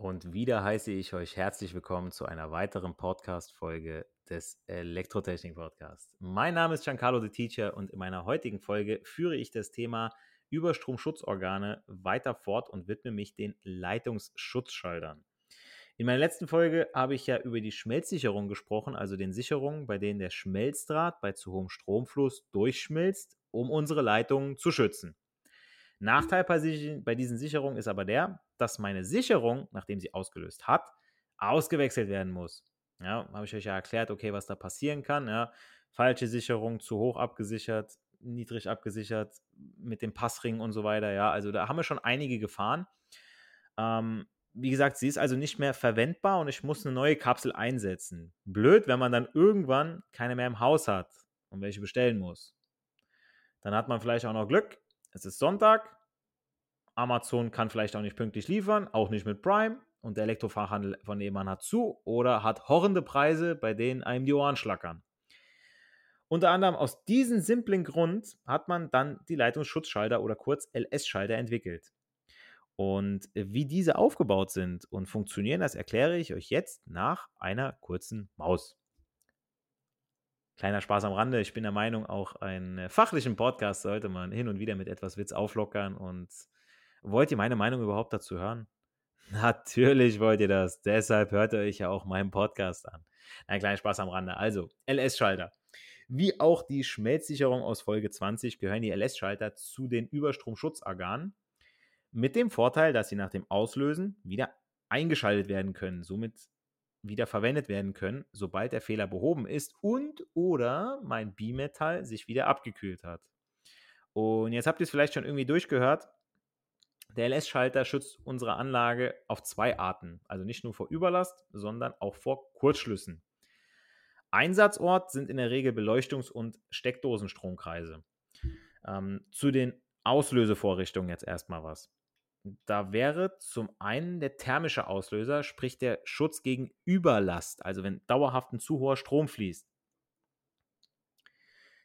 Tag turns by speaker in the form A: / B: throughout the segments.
A: Und wieder heiße ich euch herzlich willkommen zu einer weiteren Podcast-Folge des Elektrotechnik-Podcasts. Mein Name ist Giancarlo the Teacher und in meiner heutigen Folge führe ich das Thema Überstromschutzorgane weiter fort und widme mich den Leitungsschutzschaltern. In meiner letzten Folge habe ich ja über die Schmelzsicherung gesprochen, also den Sicherungen, bei denen der Schmelzdraht bei zu hohem Stromfluss durchschmilzt, um unsere Leitungen zu schützen. Nachteil bei diesen Sicherungen ist aber der, dass meine Sicherung, nachdem sie ausgelöst hat, ausgewechselt werden muss. Ja, habe ich euch ja erklärt, okay, was da passieren kann. Ja. Falsche Sicherung, zu hoch abgesichert, niedrig abgesichert, mit dem Passring und so weiter. Ja, also da haben wir schon einige Gefahren. Ähm, wie gesagt, sie ist also nicht mehr verwendbar und ich muss eine neue Kapsel einsetzen. Blöd, wenn man dann irgendwann keine mehr im Haus hat und welche bestellen muss. Dann hat man vielleicht auch noch Glück. Es ist Sonntag. Amazon kann vielleicht auch nicht pünktlich liefern, auch nicht mit Prime und der Elektrofachhandel von nebenan hat zu oder hat horrende Preise, bei denen einem die Ohren schlackern. Unter anderem aus diesem simplen Grund hat man dann die Leitungsschutzschalter oder kurz LS-Schalter entwickelt. Und wie diese aufgebaut sind und funktionieren, das erkläre ich euch jetzt nach einer kurzen Maus. Kleiner Spaß am Rande. Ich bin der Meinung, auch einen fachlichen Podcast sollte man hin und wieder mit etwas Witz auflockern. Und wollt ihr meine Meinung überhaupt dazu hören? Natürlich wollt ihr das. Deshalb hört ihr euch ja auch meinen Podcast an. Ein kleiner Spaß am Rande. Also, LS-Schalter. Wie auch die Schmelzsicherung aus Folge 20 gehören die LS-Schalter zu den Überstromschutzorganen. Mit dem Vorteil, dass sie nach dem Auslösen wieder eingeschaltet werden können, somit wieder verwendet werden können, sobald der Fehler behoben ist und oder mein Bimetall sich wieder abgekühlt hat. Und jetzt habt ihr es vielleicht schon irgendwie durchgehört. Der LS-Schalter schützt unsere Anlage auf zwei Arten, also nicht nur vor Überlast, sondern auch vor Kurzschlüssen. Einsatzort sind in der Regel Beleuchtungs- und Steckdosenstromkreise. Ähm, zu den Auslösevorrichtungen jetzt erstmal was. Da wäre zum einen der thermische Auslöser, sprich der Schutz gegen Überlast, also wenn dauerhaft ein zu hoher Strom fließt.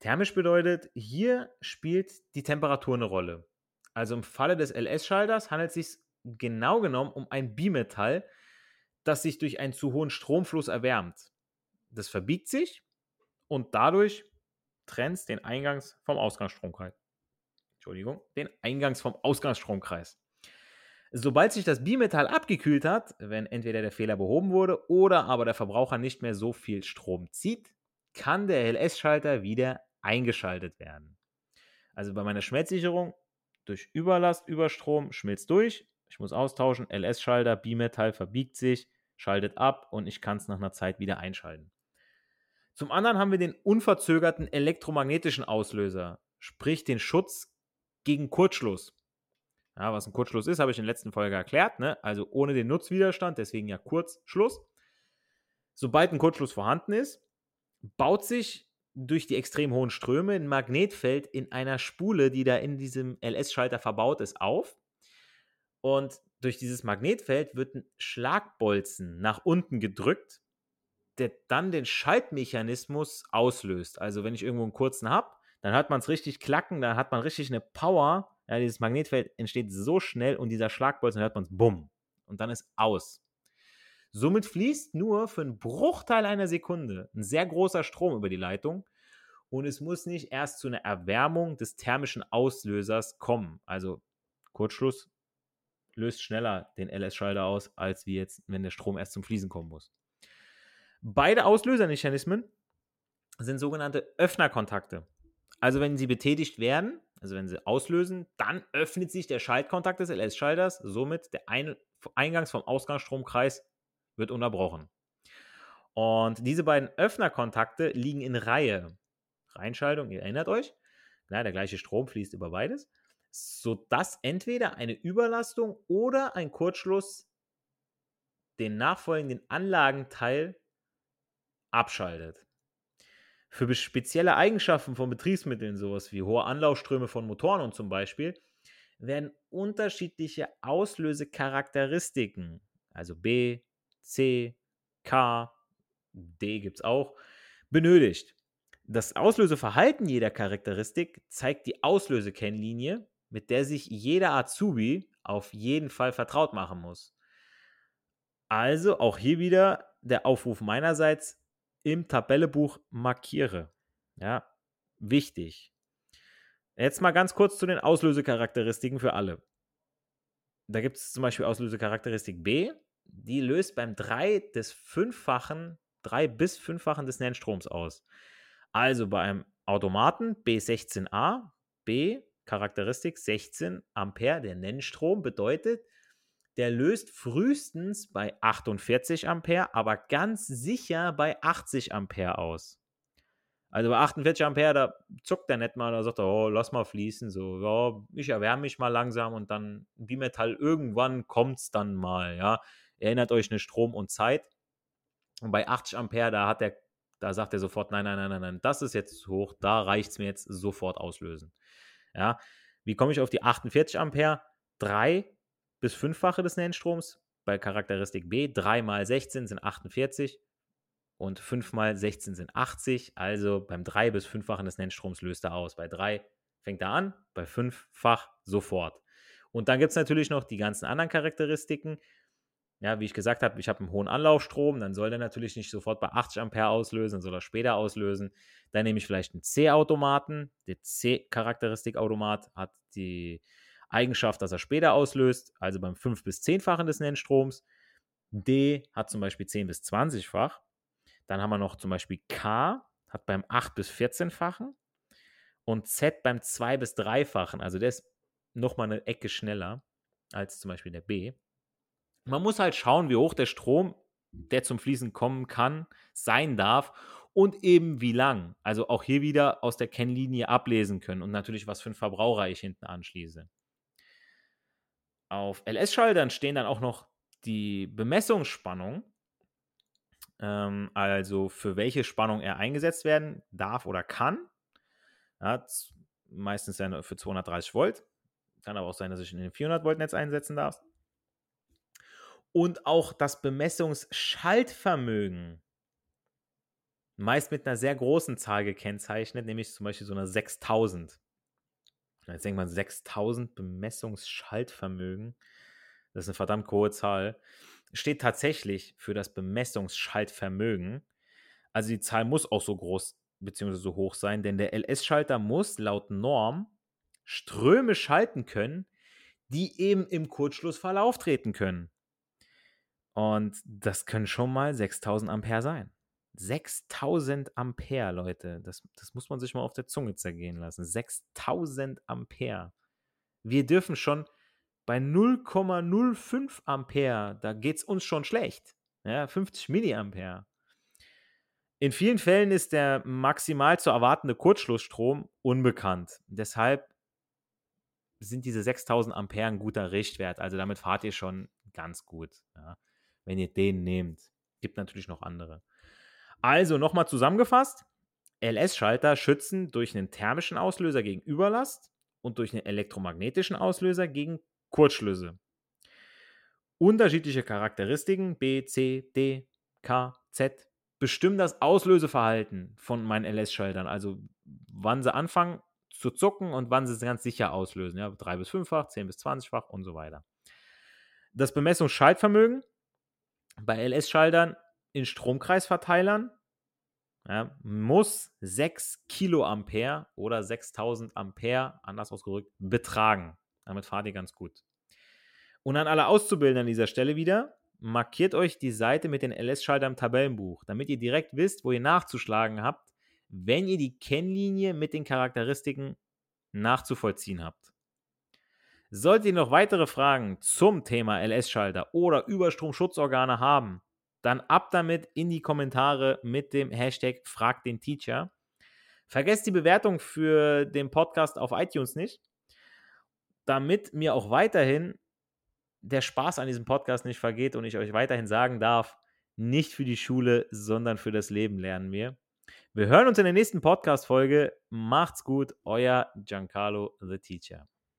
A: Thermisch bedeutet, hier spielt die Temperatur eine Rolle. Also im Falle des LS-Schalters handelt es sich genau genommen um ein Bimetall, das sich durch einen zu hohen Stromfluss erwärmt. Das verbiegt sich und dadurch trennt den Eingangs vom Ausgangsstromkreis. Entschuldigung, den Eingangs vom Ausgangsstromkreis. Sobald sich das Bimetall abgekühlt hat, wenn entweder der Fehler behoben wurde oder aber der Verbraucher nicht mehr so viel Strom zieht, kann der LS-Schalter wieder eingeschaltet werden. Also bei meiner Schmelzsicherung durch Überlast, Überstrom, schmilzt durch. Ich muss austauschen, LS-Schalter, Bimetall verbiegt sich, schaltet ab und ich kann es nach einer Zeit wieder einschalten. Zum anderen haben wir den unverzögerten elektromagnetischen Auslöser, sprich den Schutz gegen Kurzschluss. Ja, was ein Kurzschluss ist, habe ich in der letzten Folge erklärt. Ne? Also ohne den Nutzwiderstand, deswegen ja Kurzschluss. Sobald ein Kurzschluss vorhanden ist, baut sich durch die extrem hohen Ströme ein Magnetfeld in einer Spule, die da in diesem LS-Schalter verbaut ist, auf. Und durch dieses Magnetfeld wird ein Schlagbolzen nach unten gedrückt, der dann den Schaltmechanismus auslöst. Also wenn ich irgendwo einen kurzen habe, dann hört man es richtig klacken, dann hat man richtig eine Power. Ja, dieses Magnetfeld entsteht so schnell und dieser Schlagbolzen, hört man es bumm. Und dann ist aus. Somit fließt nur für einen Bruchteil einer Sekunde ein sehr großer Strom über die Leitung und es muss nicht erst zu einer Erwärmung des thermischen Auslösers kommen. Also Kurzschluss löst schneller den LS-Schalter aus, als wie jetzt, wenn der Strom erst zum Fließen kommen muss. Beide Auslösermechanismen sind sogenannte Öffnerkontakte. Also wenn sie betätigt werden, also wenn sie auslösen, dann öffnet sich der Schaltkontakt des LS-Schalters, somit der Ein Eingangs- vom Ausgangsstromkreis wird unterbrochen. Und diese beiden Öffnerkontakte liegen in Reihe. Reinschaltung, ihr erinnert euch, ja, der gleiche Strom fließt über beides, sodass entweder eine Überlastung oder ein Kurzschluss den nachfolgenden Anlagenteil abschaltet. Für spezielle Eigenschaften von Betriebsmitteln, sowas wie hohe Anlaufströme von Motoren und zum Beispiel, werden unterschiedliche Auslösecharakteristiken, also B, C, K, D gibt es auch, benötigt. Das Auslöseverhalten jeder Charakteristik zeigt die Auslösekennlinie, mit der sich jeder Azubi auf jeden Fall vertraut machen muss. Also auch hier wieder der Aufruf meinerseits im Tabellebuch markiere. Ja, wichtig. Jetzt mal ganz kurz zu den Auslösecharakteristiken für alle. Da gibt es zum Beispiel Auslösecharakteristik B, die löst beim 3 des fünffachen, 3 bis fünffachen des Nennstroms aus. Also bei einem Automaten B16A, B, Charakteristik 16 Ampere, der Nennstrom bedeutet, der löst frühestens bei 48 Ampere, aber ganz sicher bei 80 Ampere aus. Also bei 48 Ampere, da zuckt er nicht mal, da sagt er, oh, lass mal fließen, so, ja, ich erwärme mich mal langsam und dann Bimetall, irgendwann kommt es dann mal, ja. Erinnert euch eine Strom und Zeit. Und bei 80 Ampere, da hat der da sagt er sofort, nein, nein, nein, nein, nein, das ist jetzt zu hoch, da reicht es mir jetzt sofort auslösen. Ja, wie komme ich auf die 48 Ampere? 3 bis 5-fache des Nennstroms bei Charakteristik B. 3 mal 16 sind 48 und 5 mal 16 sind 80. Also beim 3 bis 5-fachen des Nennstroms löst er aus. Bei 3 fängt er an, bei 5-fach sofort. Und dann gibt es natürlich noch die ganzen anderen Charakteristiken. Ja, wie ich gesagt habe, ich habe einen hohen Anlaufstrom, dann soll der natürlich nicht sofort bei 80 Ampere auslösen, dann soll er später auslösen. Dann nehme ich vielleicht einen C-Automaten. Der C-Charakteristikautomat hat die Eigenschaft, dass er später auslöst, also beim 5- bis 10-fachen des Nennstroms. D hat zum Beispiel 10 bis 20-fach. Dann haben wir noch zum Beispiel K, hat beim 8 bis 14-fachen. Und Z beim 2 bis 3-fachen. Also der ist nochmal eine Ecke schneller als zum Beispiel der B. Man muss halt schauen, wie hoch der Strom, der zum Fließen kommen kann, sein darf und eben wie lang. Also auch hier wieder aus der Kennlinie ablesen können und natürlich, was für einen Verbraucher ich hinten anschließe. Auf LS-Schaltern stehen dann auch noch die Bemessungsspannung, ähm, also für welche Spannung er eingesetzt werden darf oder kann. Ja, meistens für 230 Volt. Kann aber auch sein, dass ich in den 400 Volt Netz einsetzen darf und auch das Bemessungsschaltvermögen meist mit einer sehr großen Zahl gekennzeichnet, nämlich zum Beispiel so einer 6000. Jetzt denkt man 6000 Bemessungsschaltvermögen. Das ist eine verdammt hohe Zahl. Steht tatsächlich für das Bemessungsschaltvermögen. Also die Zahl muss auch so groß bzw. so hoch sein, denn der LS-Schalter muss laut Norm Ströme schalten können, die eben im Kurzschlussfall auftreten können. Und das können schon mal 6000 Ampere sein. 6000 Ampere, Leute. Das, das muss man sich mal auf der Zunge zergehen lassen. 6000 Ampere. Wir dürfen schon bei 0,05 Ampere, da geht es uns schon schlecht. Ja, 50 Milliampere. In vielen Fällen ist der maximal zu erwartende Kurzschlussstrom unbekannt. Deshalb sind diese 6000 Ampere ein guter Richtwert. Also damit fahrt ihr schon ganz gut. Ja wenn ihr den nehmt. Gibt natürlich noch andere. Also nochmal zusammengefasst. LS-Schalter schützen durch einen thermischen Auslöser gegen Überlast und durch einen elektromagnetischen Auslöser gegen Kurzschlüsse. Unterschiedliche Charakteristiken B, C, D, K, Z bestimmen das Auslöseverhalten von meinen LS-Schaltern. Also wann sie anfangen zu zucken und wann sie es ganz sicher auslösen. Ja, 3 bis 5-fach, 10 bis 20-fach und so weiter. Das Bemessungsschaltvermögen bei LS-Schaltern in Stromkreisverteilern ja, muss 6 Kiloampere oder 6000 Ampere, anders ausgedrückt, betragen. Damit fahrt ihr ganz gut. Und an alle Auszubildenden an dieser Stelle wieder, markiert euch die Seite mit den LS-Schaltern im Tabellenbuch, damit ihr direkt wisst, wo ihr nachzuschlagen habt, wenn ihr die Kennlinie mit den Charakteristiken nachzuvollziehen habt. Solltet ihr noch weitere Fragen zum Thema LS-Schalter oder Überstromschutzorgane haben, dann ab damit in die Kommentare mit dem Hashtag Frag den Teacher. Vergesst die Bewertung für den Podcast auf iTunes nicht, damit mir auch weiterhin der Spaß an diesem Podcast nicht vergeht und ich euch weiterhin sagen darf, nicht für die Schule, sondern für das Leben lernen wir. Wir hören uns in der nächsten Podcast-Folge. Macht's gut, euer Giancarlo the Teacher.